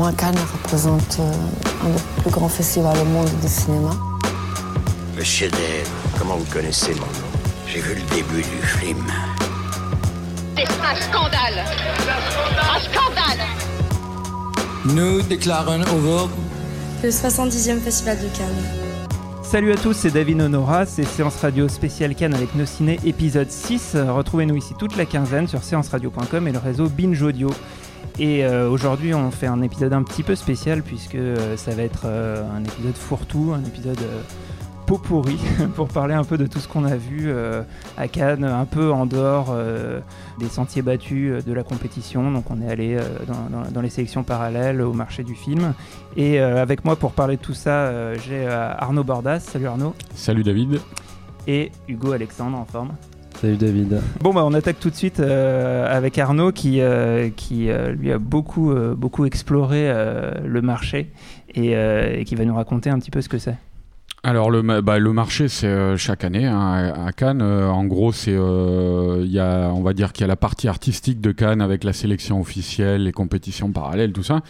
moi, Cannes représente euh, un des plus grands festivals au monde du cinéma. Le chef-d'œuvre, comment vous connaissez mon nom? J'ai vu le début du film. C'est un scandale Un scandale Nous déclarons ouvert Le 70e Festival de Cannes. Salut à tous, c'est David Honora, c'est Séance Radio spéciale Cannes avec nos ciné épisode 6. Retrouvez-nous ici toute la quinzaine sur séanceradio.com et le réseau Binge Audio. Et euh, aujourd'hui, on fait un épisode un petit peu spécial puisque euh, ça va être euh, un épisode fourre-tout, un épisode pot pourri pour parler un peu de tout ce qu'on a vu à Cannes, un peu en dehors des sentiers battus de la compétition. Donc, on est allé dans, dans- dans les sélections parallèles au marché du film. Et avec moi pour parler de tout ça, j'ai Arnaud Bordas. Salut Arnaud. Salut David. Et Hugo Alexandre en forme. Salut David. Bon bah on attaque tout de suite euh, avec Arnaud qui, euh, euh, lui a beaucoup, beaucoup exploré le marché et qui va nous raconter un petit peu ce que c'est. Alors bah, le marché c'est euh, chaque année hein, à Cannes. Euh, en gros c'est euh, y a on va dire qu'il y a la partie artistique de Cannes avec la sélection officielle, les compétitions parallèles, tout ça.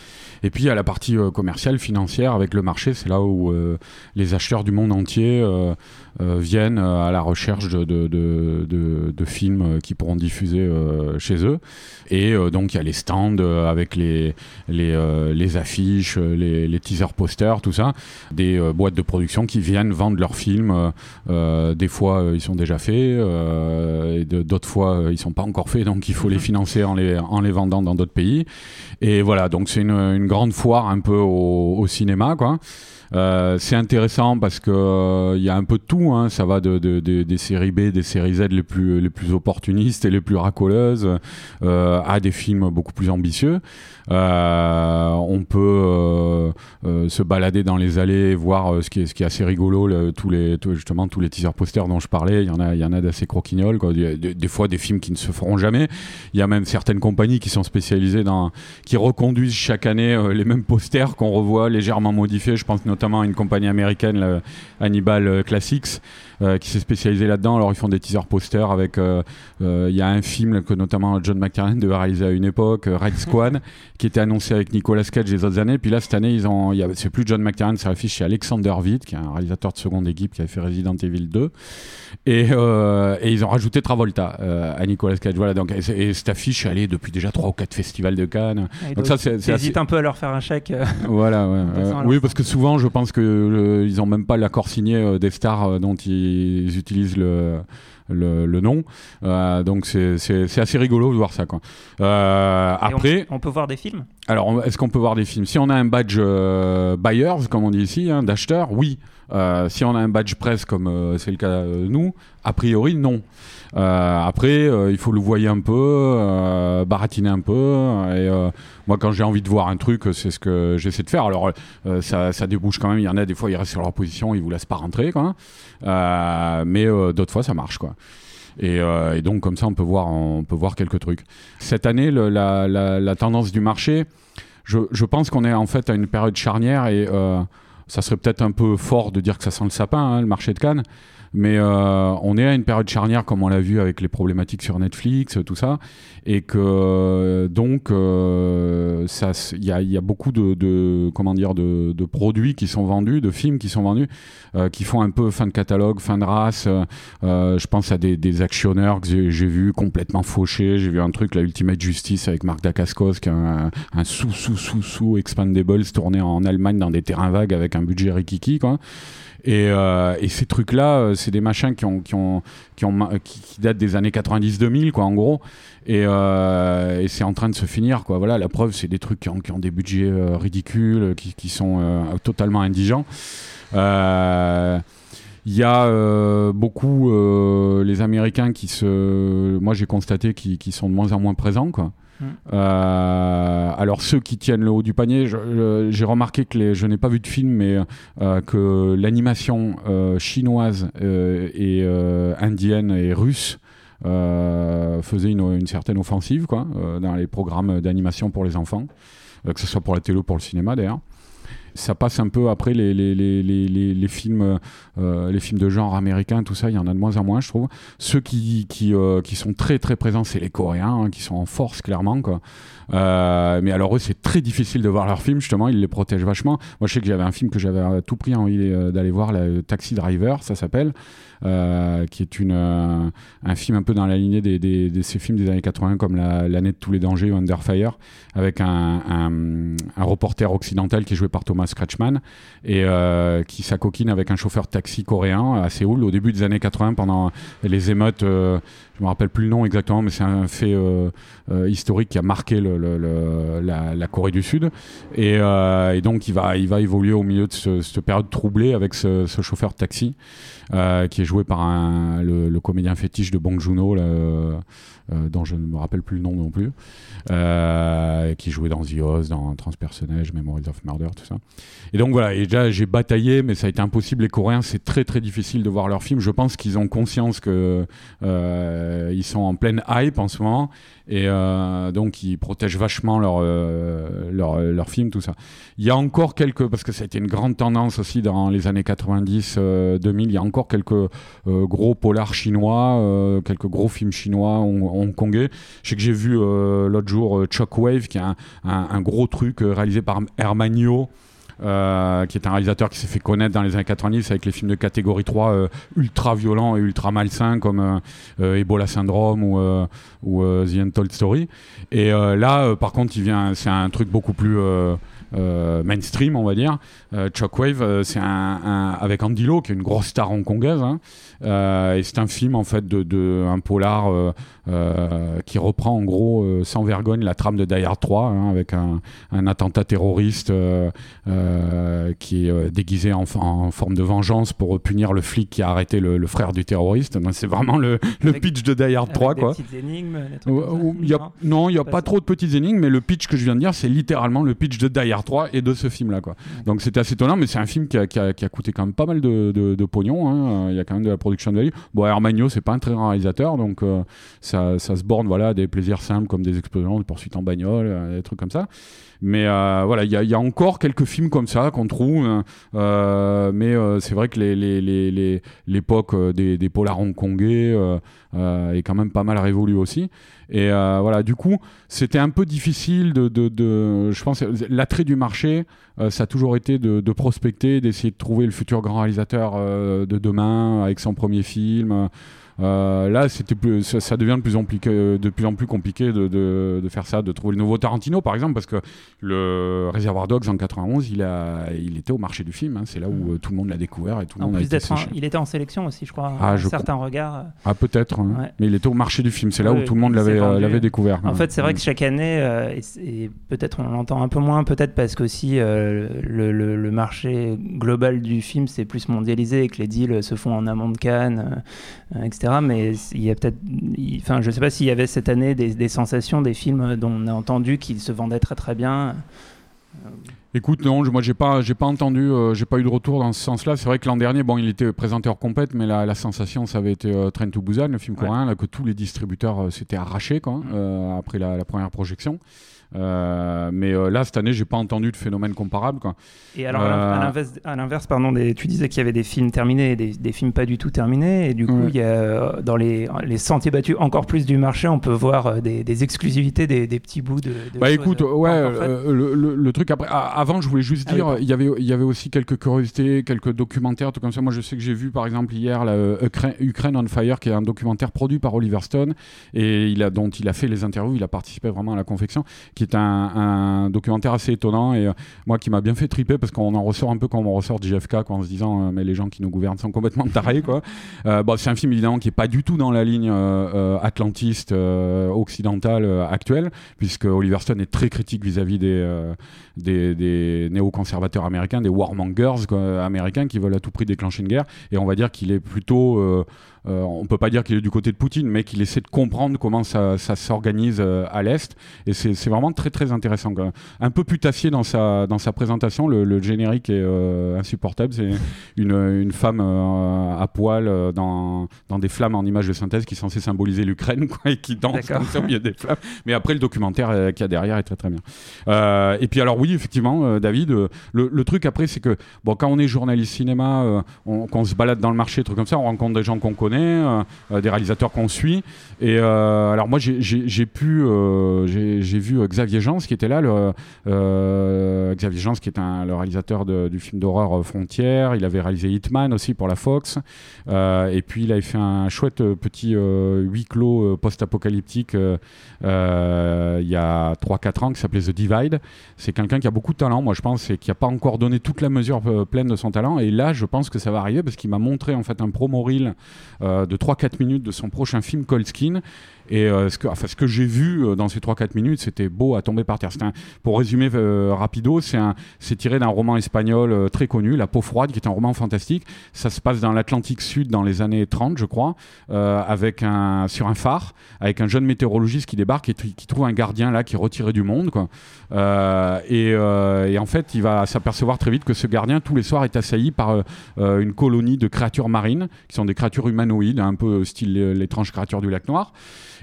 Et puis il y a la partie euh, commerciale, financière avec le marché. C'est là où les acheteurs du monde entier viennent à la recherche de, films qui pourront diffuser chez eux. Et donc il y a les stands avec les affiches, les, les teasers posters, tout ça des boîtes de production qui viennent vendre leurs films. euh, euh, des fois, euh, ils sont déjà faits, euh, et d'autres fois, ils sont pas encore faits, donc il faut les financer en les, en les vendant dans d'autres pays. Et voilà, donc c'est une, une grande foire un peu au, au cinéma, quoi. Euh, c'est intéressant parce que euh, y a un peu de tout. Hein. Ça va de, de- de- des séries B, des séries Z les plus les plus opportunistes et les plus racoleuses euh, à des films beaucoup plus ambitieux. Euh, on peut se balader dans les allées, et voir ce qui est ce qui est assez rigolo. tous les justement tous les teaser posters dont je parlais, il y en a il y en a d'assez croquignoles. Quoi. Des, fois des films qui ne se feront jamais. Il y a même certaines compagnies qui sont spécialisées dans qui reconduisent chaque année les mêmes posters qu'on revoit légèrement modifiés. Je pense notamment à une compagnie américaine, le Hannibal euh, Classics, euh, qui s'est spécialisée là-dedans. Alors ils font des teaser posters avec. euh, Il y a un film que notamment John McTiernan devait réaliser à une époque, Red Squad, qui était annoncé avec Nicolas Cage les autres années. Puis là cette année, ils ont. C'est plus John McTiernan, c'est l'affiche chez Alexander Witt, qui est un réalisateur de seconde équipe qui avait fait Resident Evil 2. Et, et ils ont rajouté Travolta à Nicolas Cage. Voilà, donc, et, cette affiche, elle est depuis déjà 3 ou 4 festivals de Cannes. Et Donc ça, c'est assez- un peu à leur faire un chèque. euh, voilà, ouais, oui, parce que souvent, je pense que le- ils ont même pas l'accord signé euh, des stars euh, dont ils utilisent le, le, le nom. Euh, donc c'est assez rigolo de voir ça. Quoi. Euh, on- après, on, peut voir des films? alors est-ce qu'on peut voir des films? Si on a un badge euh, buyers, comme on dit ici, hein, d'acheteurs, oui. Si on a un badge presse, comme c'est le cas euh, nous, a priori non. Euh, après, euh, il faut le voir un peu, euh, baratiner un peu. Et moi, quand j'ai envie de voir un truc, c'est ce que j'essaie de faire. Alors, ça, ça débouche quand même. Il y en a des fois, ils restent sur leur position, ils vous laissent pas rentrer, quoi. Euh, mais d'autres fois, ça marche, quoi. Et, donc, comme ça, on peut voir, on peut voir quelques trucs. Cette année, la, tendance du marché, je, pense qu'on est en fait à une période charnière et ça serait peut-être un peu fort de dire que ça sent le sapin, hein, le marché de Cannes. Mais euh, on est à une période charnière, comme on l'a vu avec les problématiques sur Netflix, tout ça, et que donc euh, ça, s- il y a, y a beaucoup de, de comment dire de, de produits qui sont vendus, de films qui sont vendus, euh, qui font un peu fin de catalogue, fin de race. euh, euh, je pense à des, des actionneurs que j'ai- vu complètement fauchés. J'ai vu un truc, la Ultimate Justice avec Marc Dacascos, qui est un, un sous sous sous sous Expandables tourné en Allemagne dans des terrains vagues avec un budget rikiki quoi. Et, euh, et ces trucs-là, euh, c'est des machins qui, ont, qui, ont, qui, ont, qui, datent des années 90-2000, quoi, en gros. Et, euh, et c'est en train de se finir, quoi. Voilà, la preuve, c'est des trucs qui ont, qui ont des budgets ridicules, qui, qui sont totalement indigents. Il y a beaucoup les Américains qui se, moi j'ai constaté qui, qui sont de moins en moins présents quoi. Mm. Euh, alors ceux qui tiennent le haut du panier, j'ai remarqué que je n'ai pas vu de film, mais euh, que l'animation euh, chinoise et indienne et russe faisait une, certaine offensive quoi, dans les programmes d'animation pour les enfants, que ce soit pour la télé ou pour le cinéma d'ailleurs. Ça passe un peu après les, les, les, les, films, euh, les films de genre américains, tout ça, il y en a de moins en moins, je trouve. Ceux qui, qui, euh, qui sont très très présents, c'est les Coréens, hein, qui sont en force clairement. Quoi. Euh, mais alors eux, c'est très difficile de voir leurs films, justement, ils les protègent vachement. Moi, je sais que j'avais un film que j'avais à tout prix envie euh, d'aller voir, là, Taxi Driver, ça s'appelle, euh, qui est euh, un film un peu dans la lignée de ces films des années 80, comme la- L'année de tous les dangers Under Fire, avec un, reporter occidental qui est joué par Thomas Kretschmann et euh, qui s'acoquine avec un chauffeur taxi coréen à Séoul au début des années 80 pendant les émeutes. Je me rappelle plus le nom exactement, mais c'est un fait euh, euh, historique qui a marqué le- le- le- la, la Corée du Sud. Et, euh, et donc il va, il va évoluer au milieu de ce- cette période troublée avec ce, ce chauffeur de taxi euh, qui est joué par un, le, le comédien fétiche de Bong là, euh, euh, dont je ne me rappelle plus le nom non plus, qui jouait dans The Oz, dans Transpersonnage, Memories of Murder, tout ça. Et donc voilà, et déjà j'ai bataillé, mais ça a été impossible. Les Coréens, c'est très très difficile de voir leurs films. Je pense qu'ils ont conscience que euh, ils sont en pleine hype en ce moment, et euh, donc ils protègent vachement leurs euh, leurs leurs films, tout ça. Il y a encore quelques, parce que ça a été une grande tendance aussi dans les années 90, euh, 2000, il y a encore quelques euh, gros polars chinois, euh, quelques gros films chinois hong- hongkongais. Je sais que j'ai vu euh, l'autre jour euh, Shockwave, qui est un, un- un gros truc réalisé par Hermanio. Euh, qui est un réalisateur qui s'est fait connaître dans les années 90 avec les films de catégorie 3 euh, ultra violents et ultra malsains comme euh, Ebola Syndrome ou, ou The Untold Story. Et là, par contre, il vient, c'est un truc beaucoup plus mainstream, on va dire. Euh, Shockwave, euh, c'est un, un- avec Andy Lau, qui est une grosse star hongkongaise. hein. Euh, et c'est un film en fait de, de un polar euh, euh, qui reprend en gros euh, sans vergogne la trame de Die Hard 3 hein, avec un, un attentat terroriste euh, euh, qui est euh, déguisé en, en forme de vengeance pour punir le flic qui a arrêté le, le frère du terroriste. C'est vraiment le, le Avec- pitch de Die Hard 3 Avec des quoi. petites énigmes, des trucs comme ça. y a- Non? il n'y a Pas trop de petites énigmes, mais le pitch que je viens de dire, c'est littéralement le pitch de Die Hard 3 et de ce film-là. quoi. Donc c'était assez étonnant, mais c'est un film qui a, qui a- qui a coûté quand même pas mal de, de- pognon. hein. Il y a quand même de la production value. Bon, Hermagno, c'est pas un très grand réalisateur, donc euh, ça, ça se borne voilà, à des plaisirs simples comme des explosions, des poursuites en bagnole, euh, des trucs comme ça. Mais euh, voilà, il y, a- encore quelques films comme ça qu'on trouve, euh, mais c'est vrai que les- les- les- les- l'époque des, des polars hongkongais est quand même pas mal révolue aussi. Et euh, voilà, du coup, c'était un peu difficile de, de, de- je pense, l'attrait du marché, euh, ça a toujours été de, de prospecter, d'essayer de trouver le futur grand réalisateur euh, de demain avec son premier film. Euh, là, c'était plus, ça, ça devient de plus en plus, que- de plus en plus compliqué de, de, de faire ça, de trouver le nouveau Tarantino, par exemple, parce que le Reservoir Dogs en 91, il, a, il était au marché du film. hein. c'est là où euh, tout le monde l'a découvert et tout le En monde plus d'être, il était en sélection aussi, je crois. Ah, je certains regards. Ah, peut-être, hein. Ouais. mais il était au marché du film. C'est là où tout le monde l'avait, euh, découvert. En Ouais. fait, c'est vrai Mm. que chaque année, euh, et, c'est- et peut-être on l'entend un peu moins, peut-être parce qu'aussi euh, le, le- le marché global du film s'est plus mondialisé et que les deals se font en amont de Cannes, euh, etc. Mais il y a peut-être, enfin, je sais pas s'il y avait cette année des, des sensations, des films dont on a entendu qu'ils se vendaient très très bien. Écoute, non, je- moi j'ai pas, j'ai pas entendu, euh, j'ai pas eu de retour dans ce sens-là. C'est vrai que l'an dernier, bon, il était présenteur complète, mais la, la sensation, ça avait été euh, Train to Busan, le film Ouais. coréen, là, que tous les distributeurs euh, s'étaient arrachés, quoi, Mm. euh, après la, la première projection. Euh, mais euh, là, cette année, j'ai pas entendu de phénomène comparable, quoi. Et alors, Euh, à l'inverse, à l'inverse, pardon, des- tu disais qu'il y avait des films terminés et des, des films pas du tout terminés. Et du coup, il y a, euh, dans les, les sentiers battus encore plus du marché, on peut voir euh, des, des exclusivités, des, des petits bouts de. de Bah écoute, euh, ouais, euh, le, le- le truc après. avant, je voulais juste Ah oui, dire, il y avait, il y avait aussi quelques curiosités, quelques documentaires, tout comme ça. Moi, je sais que j'ai vu, par exemple, hier, euh, Ukra- Ukraine on Fire, qui est un documentaire produit par Oliver Stone et il a, dont il a fait les interviews, il a participé vraiment à la confection, qui est un, documentaire assez étonnant et euh, moi qui m'a bien fait triper parce qu'on en ressort un peu comme on ressort de JFK, en se disant, euh, mais les gens qui nous gouvernent sont complètement tarés, quoi. Euh, bon, c'est un film évidemment qui est pas du tout dans la ligne atlantiste occidentale actuelle, puisque Oliver Stone est très critique vis-à-vis des, des, néoconservateurs américains, des warmongers américains qui veulent à tout prix déclencher une guerre. Et on va dire qu'il est plutôt euh, on peut pas dire qu'il est du côté de Poutine, mais qu'il essaie de comprendre comment ça, ça s'organise euh, à l'Est. Et c'est vraiment très très intéressant. Quand même. Un peu putassier dans sa, dans sa présentation, le, le générique est euh, insupportable. C'est une, une femme euh, à poil dans, dans des flammes en images de synthèse qui est censée symboliser l'Ukraine et qui danse comme ça au milieu des flammes. Mais après, le documentaire qu'il y a derrière est très très bien. Et puis alors oui, effectivement, David, le, le truc après, c'est que bon, quand on est journaliste cinéma, on, qu'on se balade dans le marché, trucs comme ça, on rencontre des gens qu'on connaît, euh, euh, des réalisateurs qu'on suit. Et euh, alors moi, j'ai- pu, j'ai vu Xavier Jans qui était là, le, Xavier Jans qui est un, le réalisateur du film d'horreur Frontières. Il avait réalisé Hitman aussi pour la Fox. Et puis il avait fait un chouette petit huis clos post-apocalyptique il y a 3-4 ans qui s'appelait The Divide. C'est quelqu'un qui a beaucoup de talent, moi je pense, et qui n'a pas encore donné toute la mesure pleine de son talent. Et là, je pense que ça va arriver parce qu'il m'a montré en fait un promo reel de 3-4 minutes de son prochain film Cold Skin. Et euh, ce que, enfin, que j'ai vu euh, dans ces 3-4 minutes, c'était beau à tomber par terre. Un- pour résumer euh, rapido, c'est tiré d'un roman espagnol très connu, La peau froide, qui est un roman fantastique. Ça se passe dans l'Atlantique Sud dans les années 30, je crois, avec un, sur un phare, avec un jeune météorologiste qui débarque et qui trouve un gardien là qui est retiré du monde. Quoi. Et, et en fait, il va s'apercevoir très vite que ce gardien, tous les soirs, est assailli par une colonie de créatures marines, qui sont des créatures humanoïdes, un peu style l'étrange créature du lac Noir.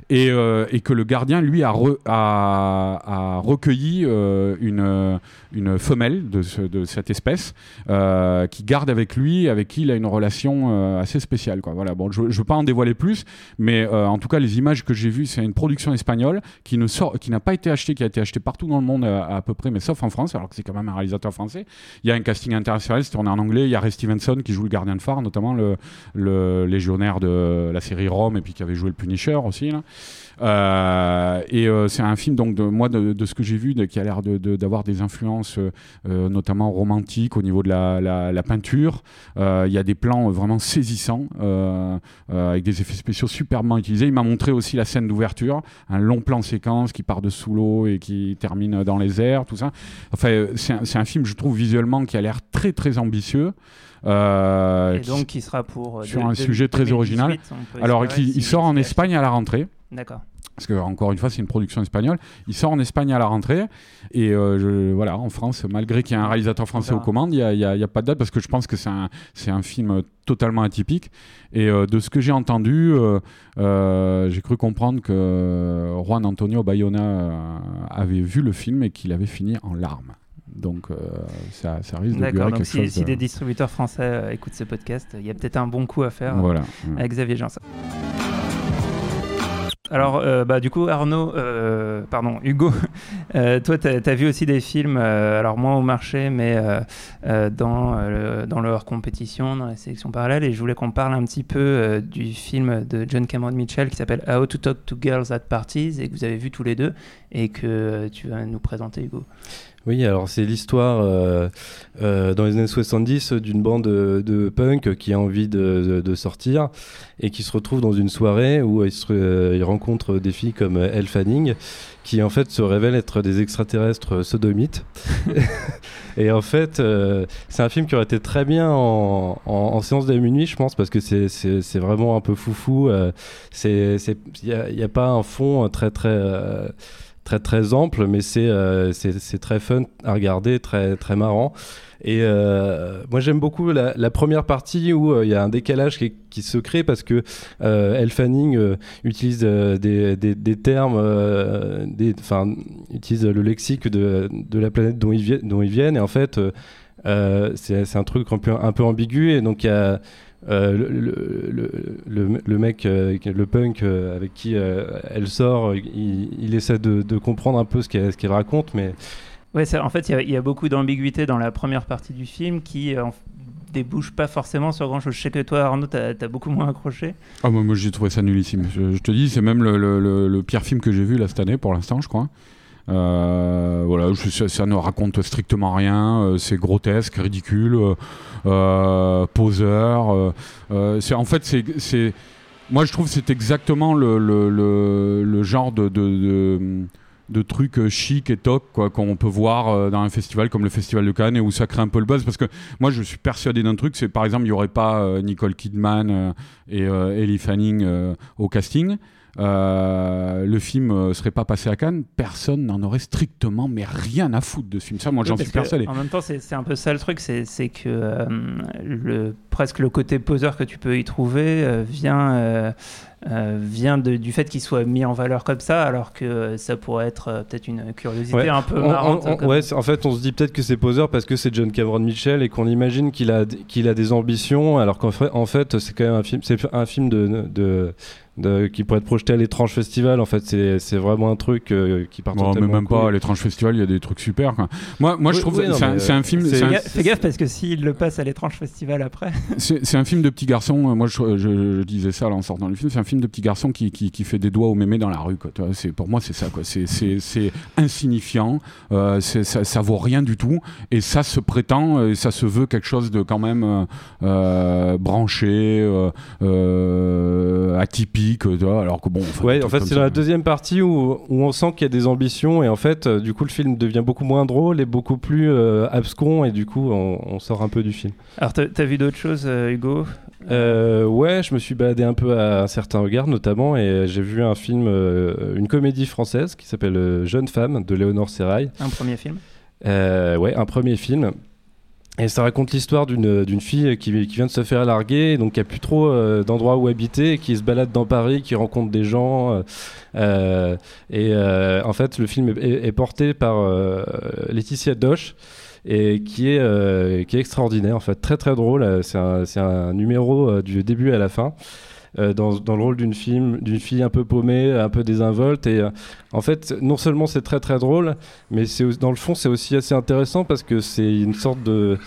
Et, euh, et que le gardien, lui, a, re- a, a recueilli euh, une, femelle de, ce- de cette espèce euh, qui garde avec lui, avec qui il a une relation assez spéciale. Voilà. Bon, je ne veux pas en dévoiler plus, mais en tout cas, les images que j'ai vues, c'est une production espagnole qui n'a pas été achetée, qui a été achetée partout dans le monde à, peu près, mais sauf en France, alors que c'est quand même un réalisateur français. Il y a un casting international, c'est tourné en anglais. Il y a Ray Stevenson qui joue le gardien de phare, notamment le, légionnaire de la série Rome, et puis qui avait joué le Punisher aussi. Euh, et euh, c'est un film donc de moi de, de ce que j'ai vu de- qui a l'air de- d'avoir des influences euh, notamment romantiques au niveau de la, la- la peinture. Il y a des plans vraiment saisissants avec des effets spéciaux superbement utilisés. Il m'a montré aussi la scène d'ouverture, un long plan séquence qui part de sous l'eau et qui termine dans les airs, tout ça. Enfin, c'est un, un film je trouve visuellement qui a l'air très très ambitieux. Euh, Et donc, qui sera pour. sur de- un de- sujet très 2018, original. alors il, sort en Espagne à la rentrée. D'accord. Parce que encore une fois, c'est une production espagnole. Il sort en Espagne à la rentrée. Et euh, je- voilà, en France, malgré qu'il y ait un réalisateur français aux commandes, il n'y a, pas de date parce que je pense que c'est un, film totalement atypique. Et euh, de ce que j'ai entendu, euh, j'ai cru comprendre que Juan Antonio Bayona avait vu le film et qu'il avait fini en larmes. Donc euh, ça, ça risque de D'accord, quelque donc si, chose. si de- des distributeurs français euh, écoutent ce podcast, il y a peut-être un bon coup à faire euh, ouais. avec Xavier Janssen. Alors, euh, bah, du coup, Arnaud, euh, pardon, Hugo, euh, toi, tu as, vu aussi des films, alors moins au marché, mais dans, euh, dans leur compétition, dans la sélection parallèle, et je voulais qu'on parle un petit peu du film de John Cameron Mitchell qui s'appelle How to Talk to Girls at Parties, et que vous avez vu tous les deux, et que tu vas nous présenter, Hugo. Oui, alors c'est l'histoire dans les années 70 d'une bande de, de punk qui a envie de, de- de sortir et qui se retrouve dans une soirée où ils, se, ils rencontrent des filles comme Elle Fanning qui en fait se révèlent être des extraterrestres sodomites. et en fait, euh, c'est un film qui aurait été très bien en, en- en séance de minuit, je pense, parce que c'est- c'est c'est vraiment un peu foufou. euh, c'est c'est- Il n'y a, a pas un fond très très... très très ample, mais c'est euh, c'est très fun à regarder, très très marrant. Et euh, moi j'aime beaucoup la, première partie où euh, il y a un décalage qui, se crée parce que Elle utilise des, des, des termes, enfin utilise le lexique de, de la planète dont ils, dont ils viennent et en fait c'est un truc un peu, un peu ambigu et donc il y a euh, le, le, le, le- le mec, euh, le punk euh, avec qui euh, elle sort, il, il essaie de, de comprendre un peu ce qu'elle raconte, mais Ouais, en fait, il y a- il y, a beaucoup d'ambiguïté dans la première partie du film qui débouche pas forcément sur grand chose. Je sais que toi, Arnaud, t'as as beaucoup moins accroché. Ah, moi, moi, j'ai trouvé ça nullissime. Je, je te dis, c'est même le, le- le- le pire film que j'ai vu là cette année pour l'instant, je crois. Euh, voilà, ça, ne raconte strictement rien. euh, c'est grotesque, ridicule, euh, poseur. c'est en fait, c'est, moi je trouve que c'est exactement le, le, le, genre de, de, euh, chic et toc qu'on peut voir dans un festival comme le festival de Cannes et où ça crée un peu le buzz parce que moi je suis persuadé d'un truc c'est par exemple il y aurait pas Nicole Kidman et Ellie Fanning au casting euh, le film euh, serait pas passé à Cannes personne n'en aurait strictement mais rien à foutre de ce film ça moi Oui, j'en suis persuadé En même temps, c'est un peu ça le truc, c'est que euh, le, presque le côté poseur que tu peux y trouver euh, vient, euh, euh, vient de- du fait qu'il soit mis en valeur comme ça, alors que ça pourrait être euh, peut-être une curiosité Ouais. un peu marrante. on- on- comme- ouais, c'est- en fait, on se dit peut-être que c'est poseur parce que c'est John Cameron Mitchell et qu'on imagine qu'il a, qu'il a des ambitions, alors qu'en fait, en fait, c'est quand même un film, c'est un film de, de, de- qui pourrait être projeté à l'étrange festival. En fait, c'est, vraiment un truc euh, qui part Bon, mais même pas à l'étrange festival il y a des trucs super quoi. moi moi je trouve oui, c'est un, euh, film un- Fais gaffe- parce que s'il le passe à l'étrange festival après. C'est un film de petit garçon. euh, Moi, je, je- je disais ça là, en sortant du film. C'est un film de petit garçon qui, qui, qui fait des doigts au mémé dans la rue. Quoi. C'est pour moi, c'est ça. Quoi. C'est, insignifiant. euh, ça, ça vaut rien du tout. Et ça se prétend, euh, ça se veut quelque chose de quand même euh, euh, branché, euh, euh, atypique. Tu vois, alors que bon. enfin, Ouais, en fait, c'est dans la deuxième partie où, où on sent qu'il y a des ambitions et en fait, euh, du coup, le film devient beaucoup moins drôle et beaucoup plus euh, abscon et du coup, on, on sort un peu du film. Alors, t'as as vu d'autres choses, euh, Hugo? Euh, ouais, je me suis baladé un peu à un certain regard, notamment, et j'ai vu un film, euh, une comédie française qui s'appelle euh, Jeune femme de Léonore Serrail. Un premier film? Euh, ouais, un premier film. Et ça raconte l'histoire d'une d'une fille qui, qui vient de se faire larguer, donc qui a plus trop euh, d'endroits où habiter, qui se balade dans Paris, qui rencontre des gens. euh, euh, et euh, en fait, le film est, est- porté par euh, Laetitia Doche et qui est, euh, qui est extraordinaire, en fait, très très drôle. Euh, C'est un, un numéro euh, du début à la fin. Euh, dans, dans le rôle d'une fille, un peu paumée, un peu désinvolte. Et euh, en fait, non seulement c'est très très drôle, mais dans le fond c'est aussi assez intéressant parce que c'est une sorte de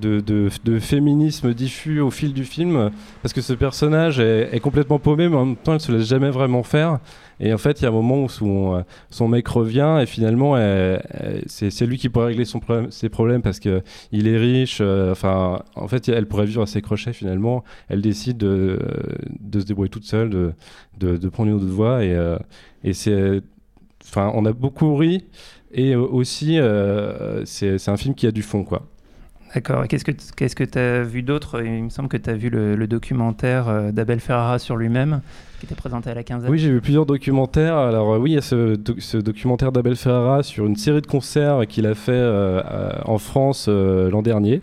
de, de, féminisme diffus au fil du film parce que ce personnage est, complètement paumé mais en même temps elle se laisse jamais vraiment faire. Et en fait il y a un moment où son, euh, mec revient et finalement c'est lui qui pourrait régler ses problèmes parce que il est riche euh, enfin en fait elle pourrait vivre à ses crochets finalement. Elle décide de, de se débrouiller toute seule de, de, prendre une autre voie et, euh, et c'est enfin on a beaucoup ri et euh, aussi euh, c'est un film qui a du fond quoi D'accord. Qu'est-ce que qu'est-ce que tu as vu d'autre? Il me semble que tu as vu le, documentaire euh, d'Abel Ferrara sur lui-même, qui était présenté à la quinzaine. Oui, j'ai vu plusieurs documentaires. Alors euh, oui, il y a ce, doc- ce documentaire d'Abel Ferrara sur une série de concerts qu'il a fait euh, en France l'an dernier.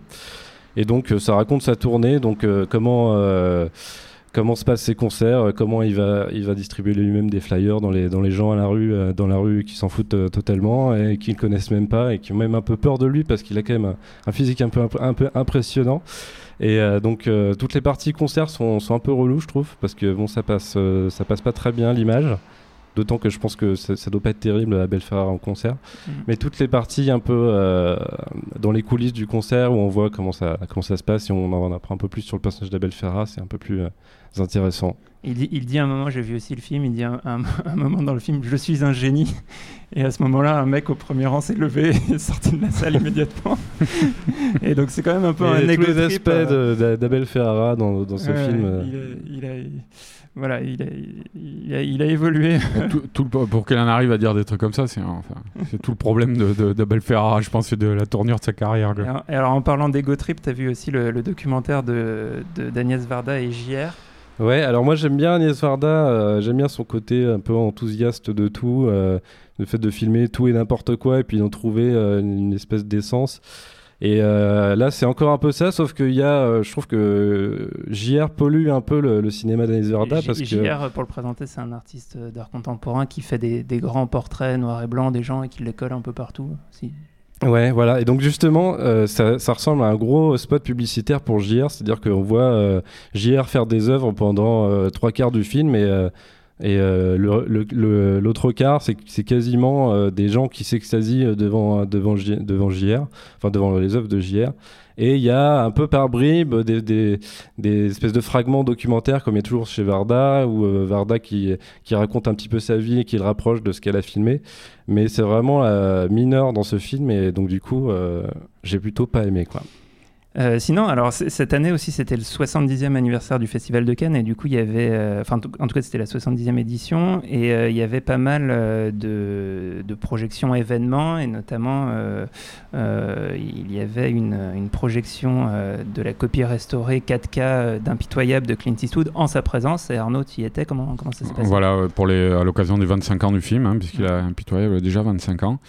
Et donc ça raconte sa tournée, donc comment comment se passent ses concerts, euh, comment il va il va distribuer lui-même des flyers dans les gens à la rue euh, dans la rue qui s'en foutent euh, totalement et qui ne connaissent même pas et qui ont même un peu peur de lui parce qu'il a quand même un, physique un peu un peu impressionnant. Et donc toutes les parties concerts sont, un peu reloues, je trouve, parce que bon, ça passe, ça passe pas très bien l'image. D'autant que je pense que ça, ça doit pas être terrible à Ferrara en concert. Mhm. Mais toutes les parties un peu euh, dans les coulisses du concert où on voit comment ça, comment ça se passe et on en apprend un peu plus sur le personnage d'Abel Ferrara, c'est un peu plus euh, intéressant. Il dit, il dit à un moment, j'ai vu aussi le film, il dit un, un- un moment dans le film, je suis un génie. Et à ce moment-là, un mec au premier rang s'est levé et est sorti de la salle immédiatement. et donc c'est quand même un peu un tous les aspects euh, d'Abel Ferrara dans, dans ce ouais, film. Il a, il a- voilà, il a, il a, il a évolué. tout, tout le- pour qu'elle en arrive à dire des trucs comme ça, c'est enfin, tout le problème de, de, d'Abel Ferrara, je pense, c'est de la tournure de sa carrière. quoi. Et alors, et alors, en parlant d'ego trip, t'as vu aussi le, le documentaire de de- d'Agnès Varda et JR. Ouais, alors moi j'aime bien Agnès Varda, euh, j'aime bien son côté un peu enthousiaste de tout, euh, le fait de filmer tout et n'importe quoi et puis d'en trouver euh, une espèce d'essence. Et euh, là c'est encore un peu ça, sauf qu'il y a, euh, je trouve que JR pollue un peu le, le cinéma J- parce que... JR, pour le présenter, c'est un artiste d'art contemporain qui fait des, des grands portraits noirs et blancs des gens et qui les colle un peu partout. Si. Ouais, voilà. Et donc justement, euh, ça, ça ressemble à un gros spot publicitaire pour JR, c'est-à-dire qu'on voit euh, JR faire des œuvres pendant euh, trois quarts du film et, et euh, l'autre quart, c'est quasiment euh, des gens qui s'extasient devant, devant, J- devant JR, enfin devant les œuvres de JR. Et il y a un peu par bribes des, espèces de fragments documentaires, comme il y a toujours chez Varda, euh, Varda qui, qui raconte un petit peu sa vie et qui le rapproche de ce qu'elle a filmé. Mais c'est vraiment euh, mineur dans ce film, et donc du coup, euh, j'ai plutôt pas aimé. Quoi. Euh, sinon, alors cette année aussi, c'était le 70e anniversaire du Festival de Cannes et du coup, il y avait, euh, enfin, en tout- cas, c'était la 70e édition et euh, il y avait pas mal de, projections événements et notamment, il y avait une, projection de la copie restaurée 4K euh, d'Impitoyable de Clint Eastwood en sa présence. Et Arnaud, y étais? Comment, ça s'est passé? Voilà, pour à l'occasion des 25 ans du film, hein, puisqu'il a impitoyable déjà 25 ans.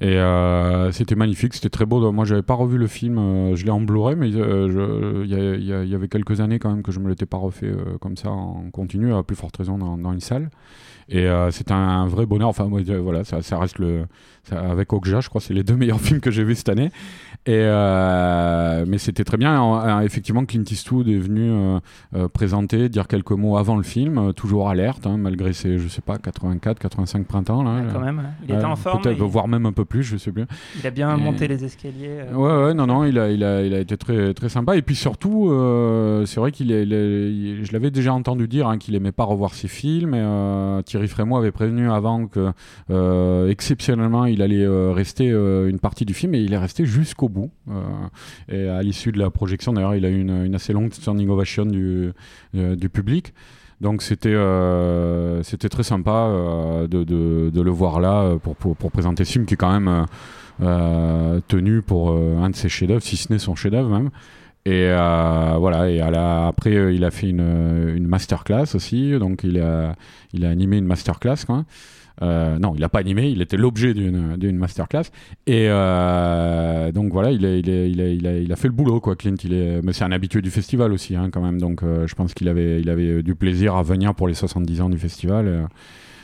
Et euh, c'était magnifique, c'était très beau. Moi, j'avais pas revu le film, euh, je l'ai en Blu-ray, mais euh, il y, y y avait quelques années quand même que je me l'étais pas refait comme ça en continu, à plus forte raison dans, dans une salle. Et euh, c'est un, vrai bonheur. Enfin, moi, voilà, ça, reste le. avec Okja, je crois, c'est les deux meilleurs films que j'ai vus cette année. Et euh, mais c'était très bien. En- en- effectivement, Clint Eastwood est venu euh, euh, présenter, dire quelques mots avant le film, toujours alerte, hein, malgré ses, je sais pas, 84, 85 printemps. Là, Ah, quand même, il était en forme. peut-être, il- voire même un peu plus, je sais plus. Il a bien Et- monté les escaliers. Ouais, ouais, non, non, il a, il a, il a été très, très sympa. Et puis surtout, c'est vrai qu'il je l'avais déjà entendu dire hein, qu'il aimait pas revoir ses films. Et, Thierry Frémaux avait prévenu avant que, exceptionnellement, il allait rester une partie du film et il est resté jusqu'au bout. Euh, et à l'issue de la projection, d'ailleurs, il a eu une, assez longue standing ovation du, euh, public. Donc c'était euh, c'était très sympa de, le voir là pour, pour, présenter ce film qui est quand même tenu pour un de ses chefs-d'œuvre, si ce n'est son chef-d'œuvre même. Et voilà, et après il a fait une, une masterclass aussi, donc il a, il a animé une masterclass quoi. Euh, non, il n'a pas animé, il était l'objet d'une masterclass. Et euh, donc voilà, il a, il, il, a, il, a, fait le boulot, quoi, Clint. Il est, mais c'est un habitué du festival aussi, hein, quand même. Donc euh, je pense qu'il avait, il avait du plaisir à venir pour les 70 ans du festival.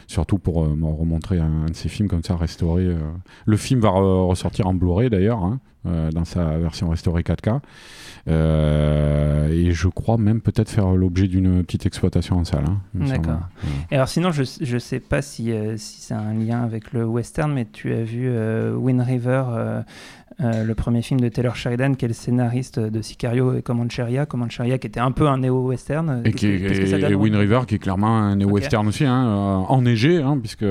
Surtout pour euh, me remontrer un, un de ses films comme ça, restauré. euh. Le film va re- ressortir en Blu-ray d'ailleurs, hein, euh, dans sa version restaurée 4K. Euh, et je crois même peut-être faire l'objet d'une petite exploitation en salle. hein. D'accord. Et alors sinon, je je sais pas si, si c'est un lien avec le western, mais tu as vu Wind River, euh, le premier film de Taylor Sheridan, qui est le scénariste de Sicario et Comancheria. Comancheria qui était un peu un néo-western. Et, qui, que- que ça et- donne et Wind River qui est clairement un néo-western aussi, hein, euh, enneigé, hein, puisque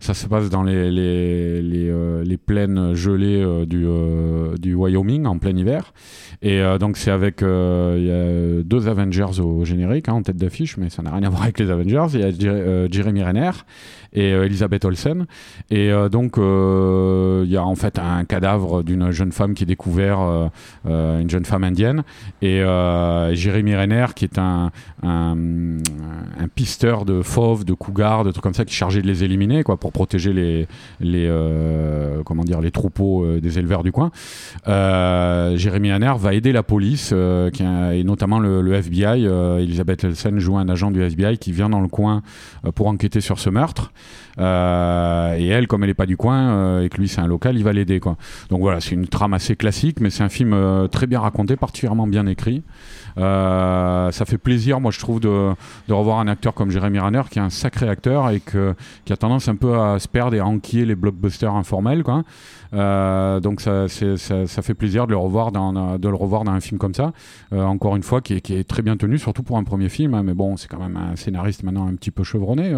ça se passe dans les, les, les, euh, les plaines gelées du, du Wyoming en plein hiver. Et donc c'est avec y a deux Avengers au générique, hein, en tête d'affiche, mais ça n'a rien à voir avec les Avengers. Il y a Jer- Jeremy Renner et euh, Elisabeth Olsen. Et euh, donc euh, il y a en fait un cadavre d'une jeune femme qui est découvert, une jeune femme indienne. Et Jérémy Renner, qui est un, un, un pisteur de fauves, de cougars, de trucs comme ça, qui est chargé de les éliminer, quoi, pour protéger les, les, comment dire, les troupeaux des éleveurs du coin. Jérémy Renner va aider la police, qui a- et notamment le, le FBI. Elisabeth Olsen joue un agent du FBI qui vient dans le coin pour enquêter sur ce meurtre. Euh, et elle, comme elle n'est pas du coin euh, et que lui c'est un local, il va l'aider. quoi. Donc voilà, c'est une trame assez classique, mais c'est un film euh, très bien raconté, particulièrement bien écrit. Ça fait plaisir, moi je trouve, de, revoir un acteur comme Jérémy Renner, qui est un sacré acteur et qui a tendance un peu à se perdre et à enquiller les blockbusters informels. Donc ça, fait plaisir de le revoir dans, un film comme ça. Encore une fois, qui est, très bien tenu, surtout pour un premier film. hein, mais bon, c'est quand même un scénariste maintenant un petit peu chevronné,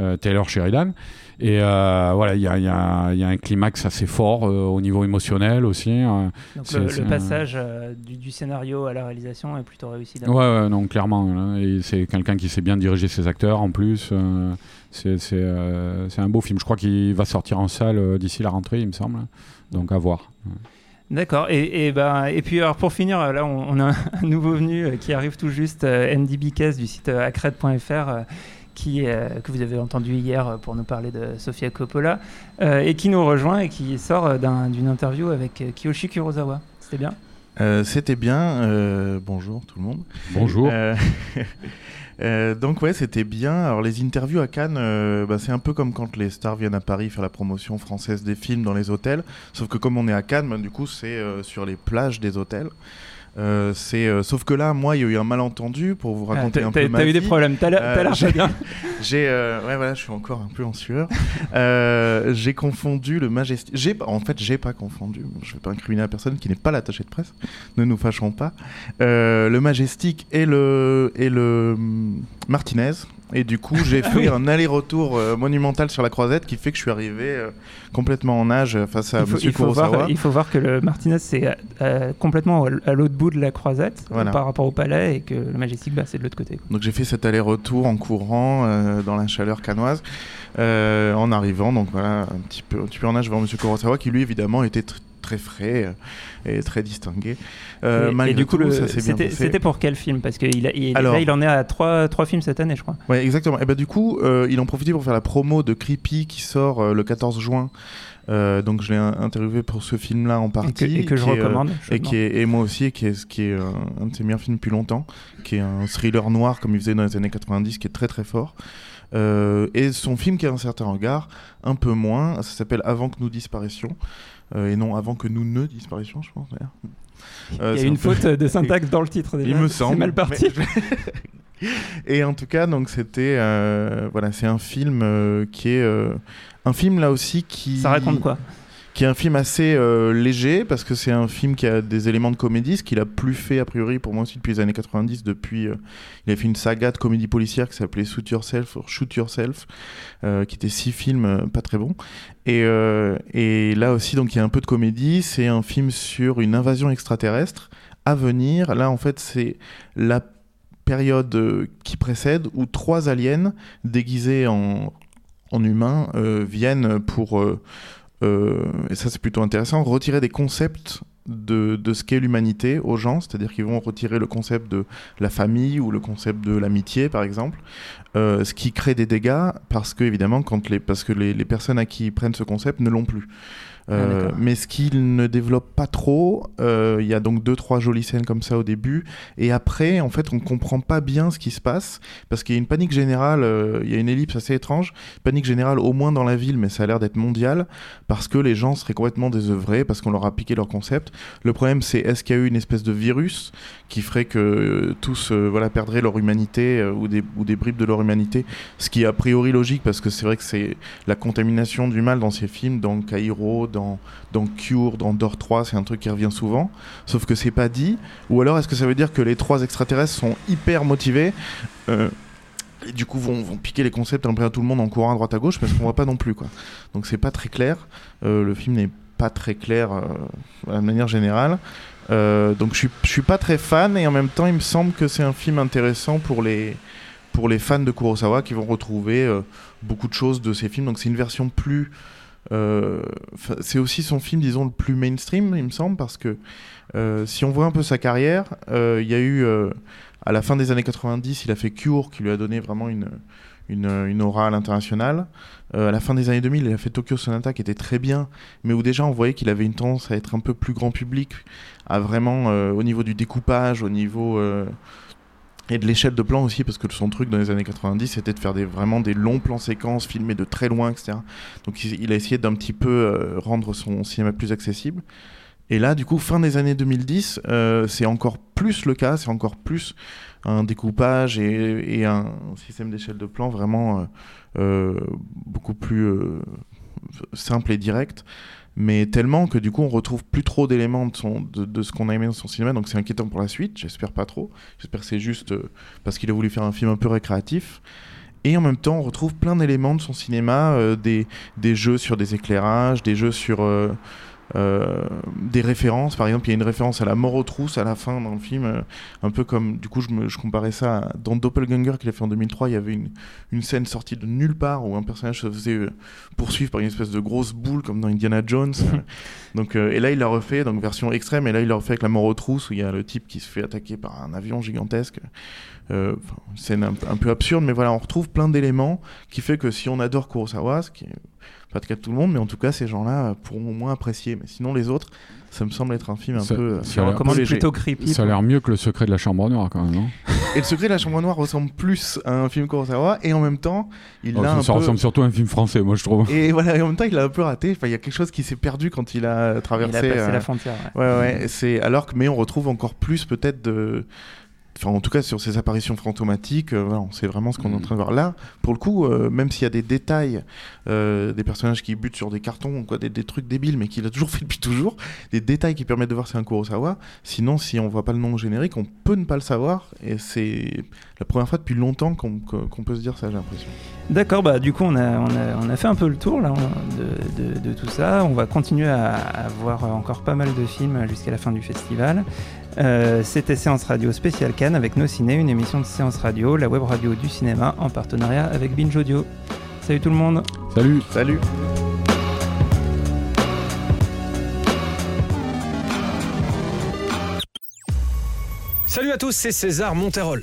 euh, Sheridan. Et euh, voilà, il y a, y y un climax assez fort euh, au niveau émotionnel aussi. Donc c'est- le, passage euh, du, du scénario à la réalisation est plutôt réussi. Ouais, ouais, non, clairement. hein, et c'est quelqu'un qui sait bien diriger ses acteurs en plus. c'est un beau film. Je crois qu'il va sortir en salle d'ici la rentrée, il me semble. Donc à voir. D'accord. Et, et, ben, et puis alors pour finir, là on, on a un nouveau venu qui arrive tout juste, Andy Bicas du site accred.fr. euh, qui, euh, que vous avez entendu hier euh, pour nous parler de Sofia Coppola, euh, et qui nous rejoint et qui sort d'un- d'une interview avec Kiyoshi Kurosawa. C'était bien? Euh, C'était bien. euh, bonjour tout le monde. Bonjour. Euh, euh, donc ouais, c'était bien. Alors les interviews à Cannes, euh, bah, c'est un peu comme quand les stars viennent à Paris faire la promotion française des films dans les hôtels. Sauf que comme on est à Cannes, bah, du coup c'est euh, sur les plages des hôtels. Euh, c'est euh, sauf que là, moi, il y a eu un malentendu pour vous raconter Ah, t'as- un peu ma t'as eu des problèmes. T'as l'air- très bien. J'ai, euh, ouais, voilà, je suis encore un peu en sueur. Euh, j'ai confondu le majestic. J'ai, en fait, j'ai pas confondu. Je vais pas incriminer la personne qui n'est pas l'attaché de presse. Ne nous fâchons pas. Euh, le majestic et le et le hum, Martinez. Et du coup, j'ai fait un aller-retour euh, monumental sur la croisette qui fait que je suis arrivé euh, complètement en âge face à il faut, Monsieur il faut voir, il faut voir que le Martinez c'est euh, complètement à- l'autre bout de la croisette Voilà. par rapport au palais et que le Majestic bah, c'est de l'autre côté. quoi. Donc j'ai fait cet aller-retour en courant dans la chaleur canoise en arrivant donc voilà un petit peu un petit peu en âge vers Monsieur Kurosawa qui lui évidemment était très frais euh, et très distingué. Euh, et, et du coup, tout, le- ça s'est bien c'était passé. c'était pour quel film? Parce que il a- il- Alors- là il en est à trois, trois films cette année je crois. Ouais, exactement. Et ben du coup, euh, il en profitait pour faire la promo de Creepy qui sort euh, le 14 juin. Euh, donc je l'ai in- interviewé pour ce film-là en Et que, partie. et que je est, recommande. et qui est et moi aussi qui est qui est un de ses meilleurs films depuis longtemps qui est un thriller noir comme il faisait dans les années 90 qui est très très fort Euh, et son film qui a un certain regard un peu moins ça s'appelle Avant que nous disparaissions et non Avant que nous ne disparaissions je pense d'ailleurs. Euh, il y c'est a un une peu- faute de syntaxe dans le titre déjà. il me C'est semble mal parti. et en tout cas donc c'était euh, voilà c'est un film euh, qui est euh, un film là aussi qui Ça raconte quoi? Qui est un film assez euh, léger parce que c'est un film qui a des éléments de comédie, ce qu'il a plus fait a priori pour moi aussi depuis les années 90. Depuis, euh, il a fait une saga de comédie policière qui s'appelait Shoot Yourself or Shoot Yourself, euh, qui était six films euh, pas très bons. Et, et là aussi donc il y a un peu de comédie. C'est un film sur une invasion extraterrestre à venir. Là en fait c'est la période qui précède où trois aliens déguisés en en humains viennent pour et ça c'est plutôt intéressant, retirer des concepts de, de ce qu'est l'humanité aux gens, c'est-à-dire qu'ils vont retirer le concept de la famille ou le concept de l'amitié par exemple, euh, ce qui crée des dégâts parce que évidemment les, parce que les, les personnes à qui ils prennent ce concept ne l'ont plus. Euh, Ah, d'accord. mais ce qu'il ne développe pas trop, euh, il y a donc deux trois jolies scènes comme ça au début, et après en fait on comprend pas bien ce qui se passe parce qu'il y a une panique générale, euh, il y a une ellipse assez étrange, panique générale au moins dans la ville, mais ça a l'air d'être mondial parce que les gens seraient complètement désœuvrés parce qu'on leur a piqué leur concept. Le problème c'est est-ce qu'il y a eu une espèce de virus qui ferait que euh, tous euh, voilà perdraient leur humanité euh, ou des ou des bribes de leur humanité, ce qui est a priori logique parce que c'est vrai que c'est la contamination du mal dans ces films, dans Cairo, dans, Cure, dans Door 3, c'est un truc qui revient souvent, sauf que c'est pas dit. Ou alors est-ce que ça veut dire que les trois extraterrestres sont hyper motivés euh, et du coup vont, piquer les concepts un peu à tout le monde en courant à droite à gauche parce qu'on voit pas non plus quoi. Donc c'est pas très clair. Euh, le film n'est pas très clair euh, de manière générale. Euh, donc je suis, pas très fan et en même temps il me semble que c'est un film intéressant pour les, pour les fans de Kurosawa qui vont retrouver beaucoup de choses de ses films. Donc c'est une version plus. Euh, c'est aussi son film, disons, le plus mainstream, il me semble, parce que euh, si on voit un peu sa carrière, euh, il y a eu. à la fin des années 90, il a fait Cure, qui lui a donné vraiment une, une, une aura à l'international. À la fin des années 2000, il a fait Tokyo Sonata, qui était très bien, mais où déjà on voyait qu'il avait une tendance à être un peu plus grand public, à vraiment, au niveau du découpage, au niveau. Et de l'échelle de plan aussi, parce que son truc dans les années 90, c'était de faire vraiment des longs plans séquences, filmés de très loin, etc. Donc il, a essayé d'un petit peu euh, rendre son cinéma plus accessible. Et là, du coup, fin des années 2010, euh, c'est encore plus le cas, c'est encore plus un découpage et, un système d'échelle de plan vraiment euh, beaucoup plus simple et direct. Mais tellement que du coup, on retrouve plus trop d'éléments de, de ce qu'on a aimé dans son cinéma, donc c'est inquiétant pour la suite. J'espère pas trop. J'espère que c'est juste euh, parce qu'il a voulu faire un film un peu récréatif. Et en même temps, on retrouve plein d'éléments de son cinéma, euh, des, des jeux sur des éclairages, des jeux sur euh, euh, des références. Par exemple, il y a une référence à la mort aux trousses à la fin dans le film, euh, un peu comme, du coup, je, me, je comparais ça à, dans Doppelganger qu'il a fait en 2003. Il y avait une, une scène sortie de nulle part où un personnage se faisait euh, poursuivre par une espèce de grosse boule comme dans Indiana Jones. Donc, et là, il l'a refait, donc version extrême. Et là, il l'a refait avec la mort aux trousses où il y a le type qui se fait attaquer par un avion gigantesque. Une scène un, un peu absurde, mais voilà, on retrouve plein d'éléments qui fait que si on adore Kurosawa, ce qui est pas le cas de tout le monde, mais en tout cas, ces gens-là pourront au moins apprécier. Mais sinon, les autres, ça me semble être un film un Ça- peu. ça a l'air- Comment léger. plutôt creepy. Ça a l'air mieux que le secret de la chambre noire quand même, non Et le secret de la chambre noire ressemble plus à un film Kurosawa, et en même temps, il Oh, l'a ça, un ça peu. ressemble surtout à un film français, moi je trouve. Et voilà, et en même temps, il a un peu raté. Enfin, il y a quelque chose qui s'est perdu quand il a traversé. Il a passé euh, la frontière. ouais. Ouais, ouais, c'est alors que mais on retrouve encore plus peut-être de enfin en tout cas sur ces apparitions fantomatiques, euh, voilà, on sait vraiment ce qu'on est en train de voir. Là, pour le coup, euh, même s'il y a des détails, euh, des personnages qui butent sur des cartons, quoi, des, des trucs débiles, mais qu'il a toujours fait depuis toujours, des détails qui permettent de voir c'est un Kurosawa. Sinon, si on voit pas le nom au générique, on peut ne pas le savoir, et c'est la première fois depuis longtemps qu'on peut se dire ça, j'ai l'impression. D'accord, bah du coup on a, on, a, on a fait un peu le tour là de, de- de tout ça. On va continuer à, à voir encore pas mal de films jusqu'à la fin du festival. Euh, C'était Séance Radio spéciale Cannes avec Nos Ciné, une émission de Séance Radio, la web radio du cinéma en partenariat avec Binge Audio. Salut tout le monde. Salut. Salut. Salut à tous, c'est César Monterol.